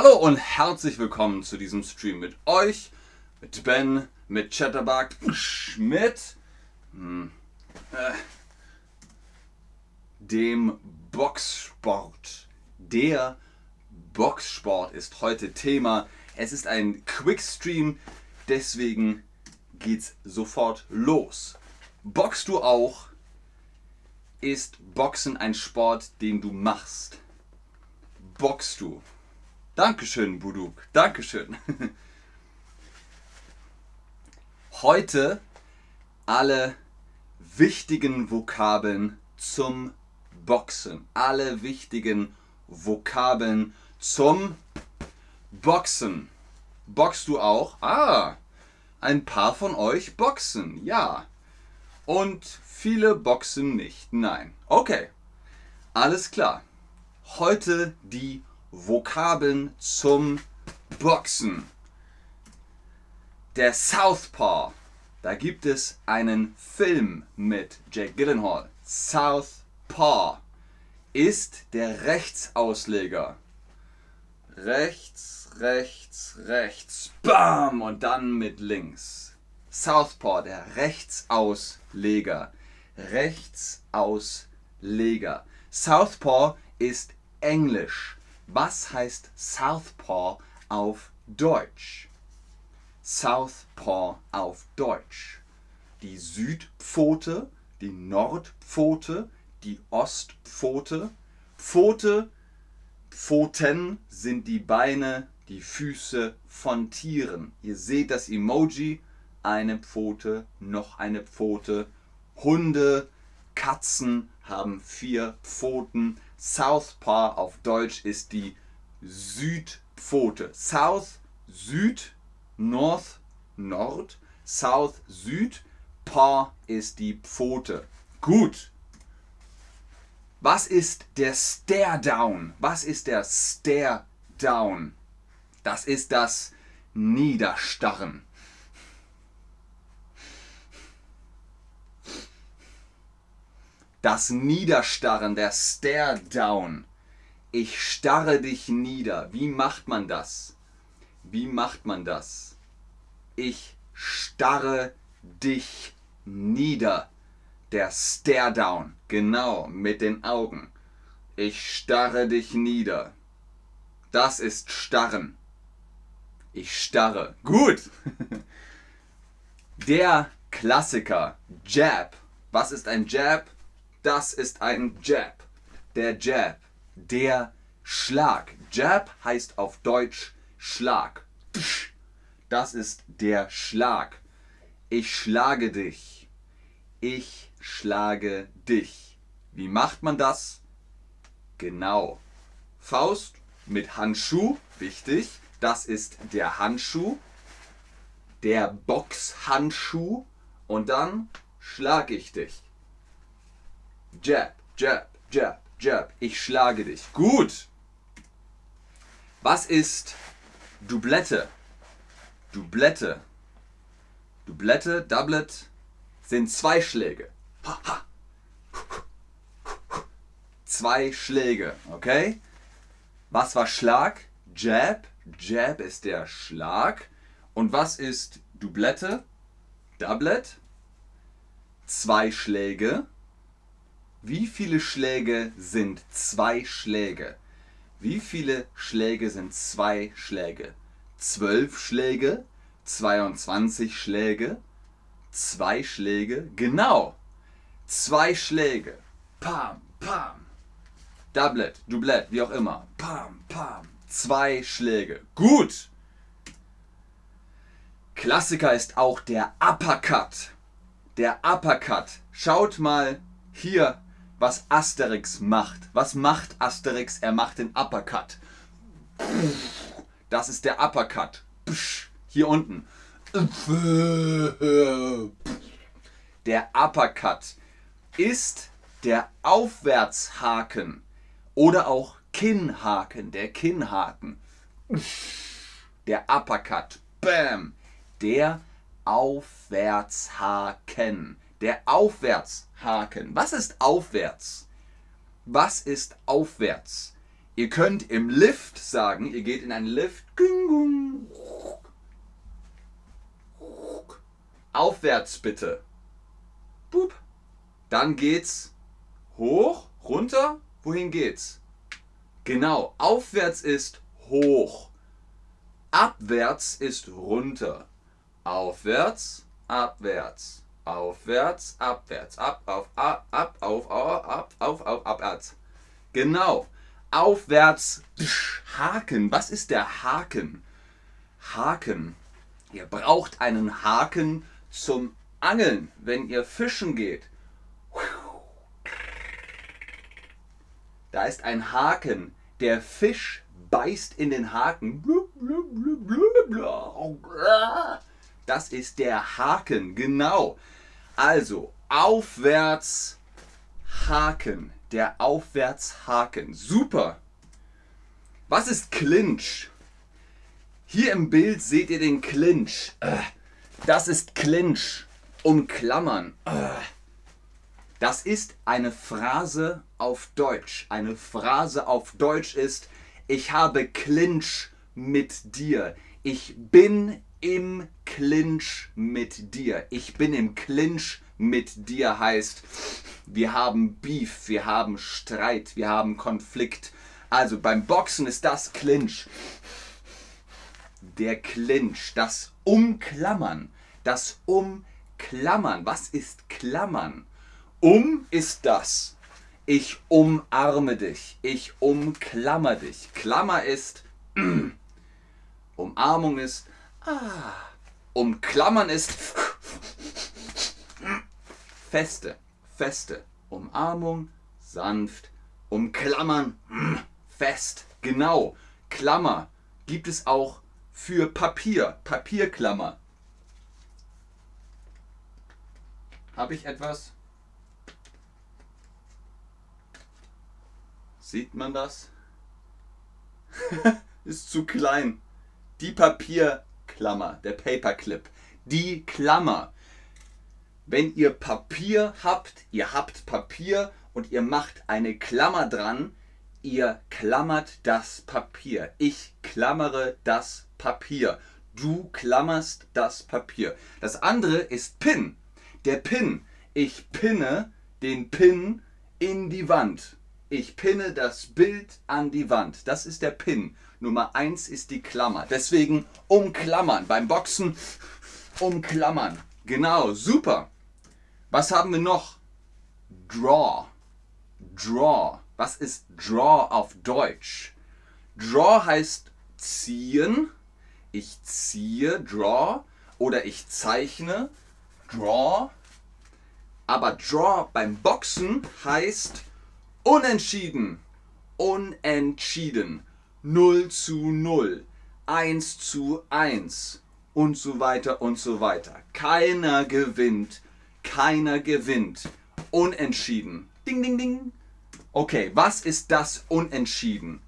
Hallo und herzlich willkommen zu diesem Stream mit euch, mit Ben, mit Chatterbug, mit hm, äh, dem Boxsport. Der Boxsport ist heute Thema. Es ist ein Quickstream, deswegen geht's sofort los. Boxst du auch? Ist Boxen ein Sport, den du machst? Boxst du? Dankeschön, Buduk. Dankeschön. Heute alle wichtigen Vokabeln zum Boxen. Alle wichtigen Vokabeln zum Boxen. Boxst du auch? Ah, ein paar von euch boxen, ja. Und viele boxen nicht, nein. Okay, alles klar. Heute die Vokabeln zum Boxen. Der Southpaw. Da gibt es einen Film mit Jake Gyllenhaal. Southpaw ist der Rechtsausleger. Rechts, rechts, rechts. Bam! Und dann mit links. Southpaw, der Rechtsausleger. Rechtsausleger. Southpaw ist Englisch. Was heißt Southpaw auf Deutsch? Southpaw auf Deutsch. Die Südpfote, die Nordpfote, die Ostpfote. Pfote, Pfoten sind die Beine, die Füße von Tieren. Ihr seht das Emoji, eine Pfote, noch eine Pfote. Hunde, Katzen haben vier Pfoten. Southpaw auf Deutsch ist die Südpfote. South, Süd, North, Nord. South, Süd. Paw ist die Pfote. Gut. Was ist der Stare Down? Was ist der Stare Down? Das ist das Niederstarren. Das Niederstarren, der Stare Down. Ich starre dich nieder. Wie macht man das? Wie macht man das? Ich starre dich nieder. Der Stare Down. Genau, mit den Augen. Ich starre dich nieder. Das ist starren. Ich starre. Gut. Der Klassiker. Jab. Was ist ein Jab? Das ist ein Jab. Der Jab. Der Schlag. Jab heißt auf Deutsch Schlag. Das ist der Schlag. Ich schlage dich. Ich schlage dich. Wie macht man das? Genau. Faust mit Handschuh, wichtig. Das ist der Handschuh. Der Boxhandschuh. Und dann schlage ich dich. Jab, Jab, Jab, Jab. Ich schlage dich. Gut. Was ist Doublette? Doublette. Doublette, Doublet sind zwei Schläge. Ha, ha. Zwei Schläge, okay? Was war Schlag? Jab. Jab ist der Schlag. Und was ist Doublette? Doublet. Zwei Schläge. Wie viele Schläge sind zwei Schläge? Wie viele Schläge sind zwei Schläge? Zwölf Schläge? 22 Schläge? Zwei Schläge? Genau! Zwei Schläge. Pam, pam. Doublet, Doublette, wie auch immer. Pam, pam. Zwei Schläge. Gut! Klassiker ist auch der Uppercut. Der Uppercut. Schaut mal hier was Asterix macht. Was macht Asterix? Er macht den Uppercut. Das ist der Uppercut. Hier unten. Der Uppercut ist der Aufwärtshaken oder auch Kinnhaken, der Kinnhaken. Der Uppercut. Bam. Der Aufwärtshaken. Der Aufwärtshaken. Was ist aufwärts? Was ist aufwärts? Ihr könnt im Lift sagen, ihr geht in einen Lift. Aufwärts bitte. Boop. Dann geht's hoch, runter. Wohin geht's? Genau, aufwärts ist hoch. Abwärts ist runter. Aufwärts, abwärts. Aufwärts, abwärts. Ab, auf, ab, ab, auf, ab, auf, auf, abwärts. Genau. Aufwärts, Haken. Was ist der Haken? Haken. Ihr braucht einen Haken zum Angeln, wenn ihr fischen geht. Da ist ein Haken. Der Fisch beißt in den Haken. Das ist der Haken, genau. Also aufwärts Haken. Der Aufwärtshaken. Super. Was ist Clinch? Hier im Bild seht ihr den Clinch. Das ist Clinch. Umklammern. Das ist eine Phrase auf Deutsch. Eine Phrase auf Deutsch ist, ich habe Clinch mit dir. Ich bin im Clinch mit dir. Ich bin im Clinch mit dir heißt, wir haben Beef, wir haben Streit, wir haben Konflikt. Also beim Boxen ist das Clinch. Der Clinch, das Umklammern, das Umklammern. Was ist Klammern? Um ist das. Ich umarme dich. Ich umklammer dich. Klammer ist. Umarmung ist. Ah. Umklammern ist. Feste. Feste. Umarmung. Sanft. Umklammern. Fest. Genau. Klammer gibt es auch für Papier. Papierklammer. Habe ich etwas? Sieht man das? Ist zu klein. Die Papierklammer, der Paperclip. Die Klammer. Wenn ihr Papier habt, ihr habt Papier und ihr macht eine Klammer dran, ihr klammert das Papier. Ich klammere das Papier. Du klammerst das Papier. Das andere ist Pin. Der Pin. Ich pinne den Pin in die Wand. Ich pinne das Bild an die Wand. Das ist der Pin. Nummer 1 ist die Klammer. Deswegen umklammern. Beim Boxen umklammern. Genau, super. Was haben wir noch? Draw. Draw. Was ist Draw auf Deutsch? Draw heißt ziehen. Ich ziehe, draw. Oder ich zeichne, draw. Aber Draw beim Boxen heißt Unentschieden. Unentschieden. 0 zu 0. 1 zu 1. Und so weiter und so weiter. Keiner gewinnt. Keiner gewinnt. Unentschieden. Ding, ding, ding. Okay, was ist das Unentschieden?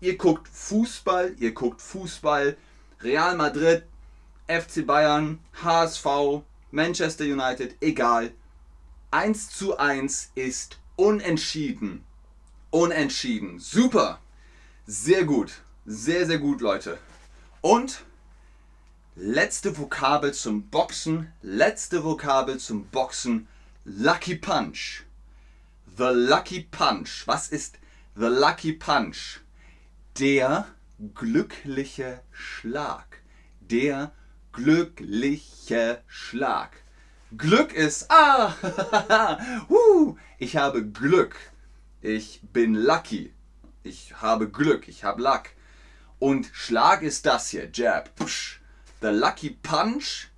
Ihr guckt Fußball, ihr guckt Fußball. Real Madrid, FC Bayern, HSV, Manchester United, egal. 1 zu 1 ist Unentschieden. Unentschieden. Super. Sehr gut. Sehr, sehr gut, Leute. Und letzte Vokabel zum Boxen. Letzte Vokabel zum Boxen. Lucky Punch. The Lucky Punch. Was ist The Lucky Punch? Der glückliche Schlag. Der glückliche Schlag. Glück ist, ah, uh, ich habe Glück. Ich bin lucky. Ich habe Glück. Ich habe Luck. Und Schlag ist das hier, Jab. Push. The Lucky Punch,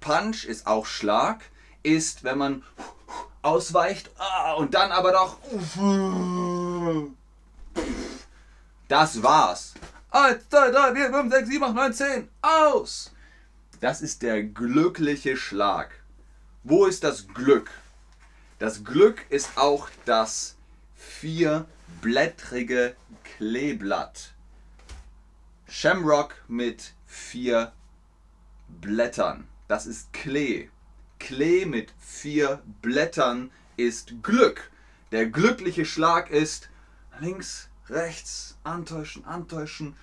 Punch ist auch Schlag, ist, wenn man ausweicht ah, und dann aber doch. Das war's. 1, 2, 3, 4, 5, 6, 7, 8, 9, 10. Aus! Das ist der glückliche Schlag. Wo ist das Glück? Das Glück ist auch das vierblättrige Kleeblatt. Shamrock mit vier Blättern. Das ist Klee. Klee mit vier Blättern ist Glück. Der glückliche Schlag ist links, rechts, antäuschen, antäuschen.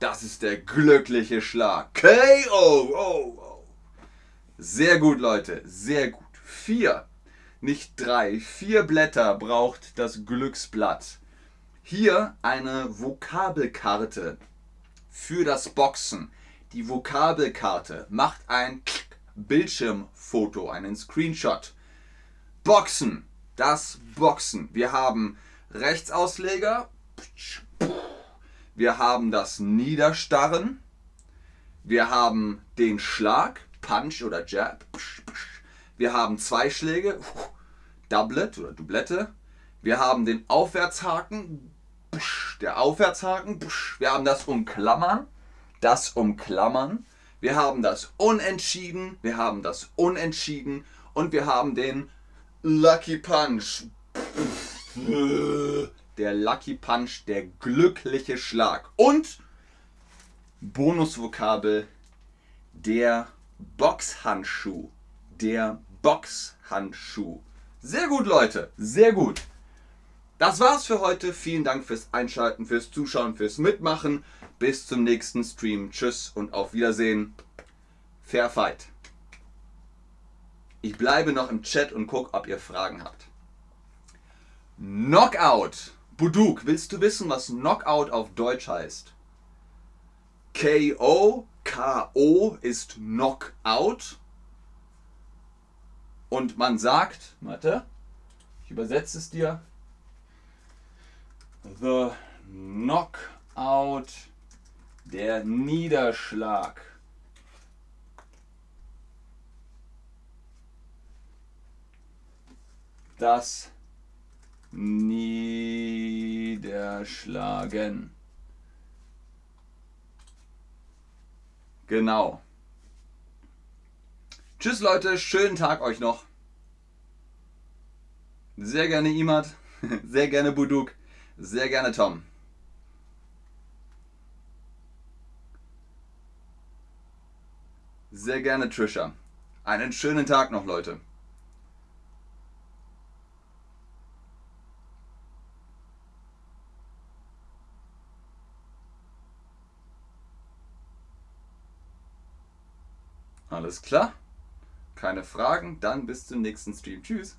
Das ist der glückliche Schlag. KO! Sehr gut, Leute. Sehr gut. Vier, nicht drei, vier Blätter braucht das Glücksblatt. Hier eine Vokabelkarte für das Boxen. Die Vokabelkarte macht ein Bildschirmfoto, einen Screenshot. Boxen, das Boxen. Wir haben Rechtsausleger. Wir haben das Niederstarren. Wir haben den Schlag, Punch oder Jab. Wir haben zwei Schläge, Doublet oder Doublette. Wir haben den Aufwärtshaken, der Aufwärtshaken. Wir haben das Umklammern, das Umklammern. Wir haben das Unentschieden, wir haben das Unentschieden und wir haben den Lucky Punch. Der Lucky Punch, der glückliche Schlag. Und Bonusvokabel, der Boxhandschuh. Der Boxhandschuh. Sehr gut, Leute. Sehr gut. Das war's für heute. Vielen Dank fürs Einschalten, fürs Zuschauen, fürs Mitmachen. Bis zum nächsten Stream. Tschüss und auf Wiedersehen. Fair Fight. Ich bleibe noch im Chat und gucke, ob ihr Fragen habt. Knockout. Buduk, willst du wissen, was Knockout auf Deutsch heißt? KO, KO ist Knockout. Und man sagt, warte, ich übersetze es dir. The Knockout, der Niederschlag. Das Niederschlagen. Genau. Tschüss Leute, schönen Tag euch noch. Sehr gerne Imad, sehr gerne Buduk. Sehr gerne, Tom. Sehr gerne, Trisha. Einen schönen Tag noch, Leute. Alles klar? Keine Fragen? Dann bis zum nächsten Stream. Tschüss.